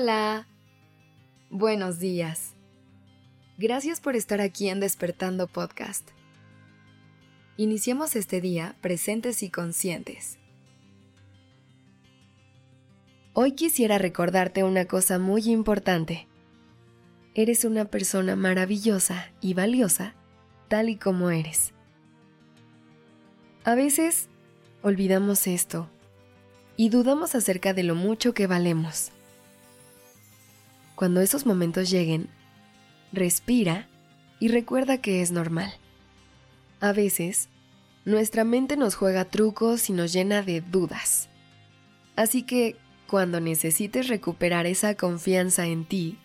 Hola. Buenos días. Gracias por estar aquí en Despertando Podcast. Iniciemos este día presentes y conscientes. Hoy quisiera recordarte una cosa muy importante. Eres una persona maravillosa y valiosa tal y como eres. A veces olvidamos esto y dudamos acerca de lo mucho que valemos. Cuando esos momentos lleguen, respira y recuerda que es normal. A veces, nuestra mente nos juega trucos y nos llena de dudas. Así que, cuando necesites recuperar esa confianza en ti,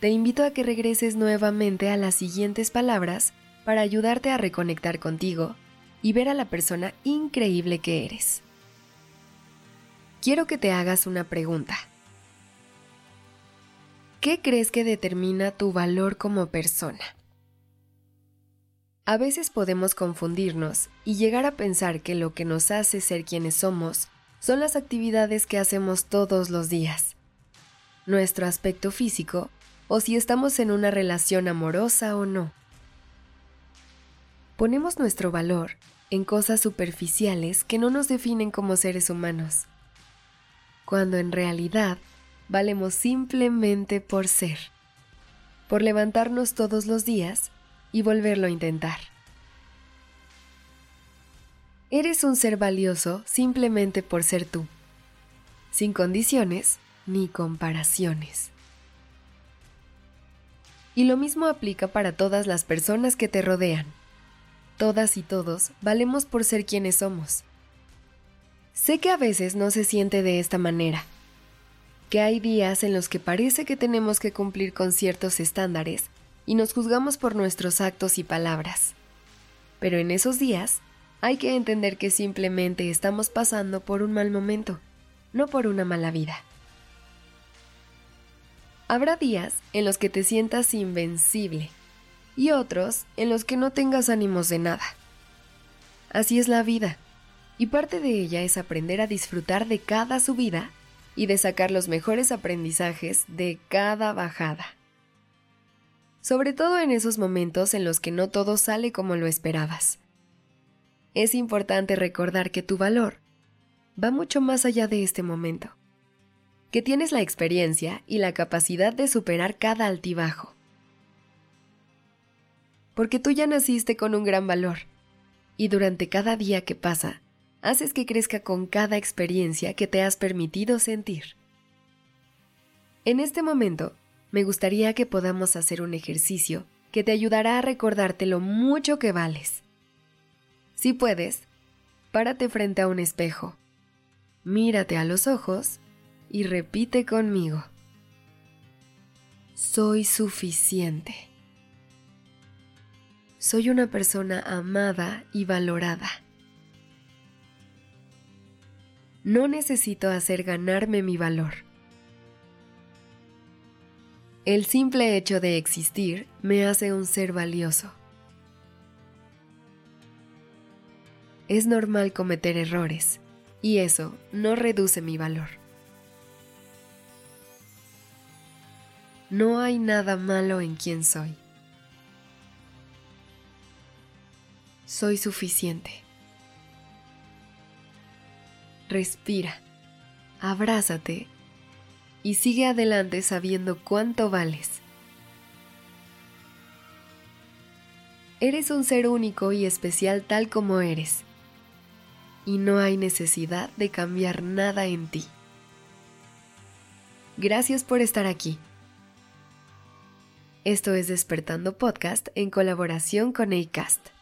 te invito a que regreses nuevamente a las siguientes palabras para ayudarte a reconectar contigo y ver a la persona increíble que eres. Quiero que te hagas una pregunta. ¿Qué crees que determina tu valor como persona? A veces podemos confundirnos y llegar a pensar que lo que nos hace ser quienes somos son las actividades que hacemos todos los días, nuestro aspecto físico o si estamos en una relación amorosa o no. Ponemos nuestro valor en cosas superficiales que no nos definen como seres humanos, cuando en realidad valemos simplemente por ser, por levantarnos todos los días y volverlo a intentar. Eres un ser valioso simplemente por ser tú, sin condiciones ni comparaciones. Y lo mismo aplica para todas las personas que te rodean. Todas y todos valemos por ser quienes somos. Sé que a veces no se siente de esta manera, que hay días en los que parece que tenemos que cumplir con ciertos estándares y nos juzgamos por nuestros actos y palabras. Pero en esos días hay que entender que simplemente estamos pasando por un mal momento, no por una mala vida. Habrá días en los que te sientas invencible y otros en los que no tengas ánimos de nada. Así es la vida, y parte de ella es aprender a disfrutar de cada subida y de sacar los mejores aprendizajes de cada bajada. Sobre todo en esos momentos en los que no todo sale como lo esperabas. Es importante recordar que tu valor va mucho más allá de este momento, que tienes la experiencia y la capacidad de superar cada altibajo. Porque tú ya naciste con un gran valor, y durante cada día que pasa, haces que crezca con cada experiencia que te has permitido sentir. En este momento, me gustaría que podamos hacer un ejercicio que te ayudará a recordarte lo mucho que vales. Si puedes, párate frente a un espejo, mírate a los ojos y repite conmigo. Soy suficiente. Soy una persona amada y valorada. No necesito hacer ganarme mi valor. El simple hecho de existir me hace un ser valioso. Es normal cometer errores y eso no reduce mi valor. No hay nada malo en quien soy. Soy suficiente respira, abrázate y sigue adelante sabiendo cuánto vales. Eres un ser único y especial tal como eres, y no hay necesidad de cambiar nada en ti. Gracias por estar aquí. Esto es Despertando Podcast en colaboración con ACAST.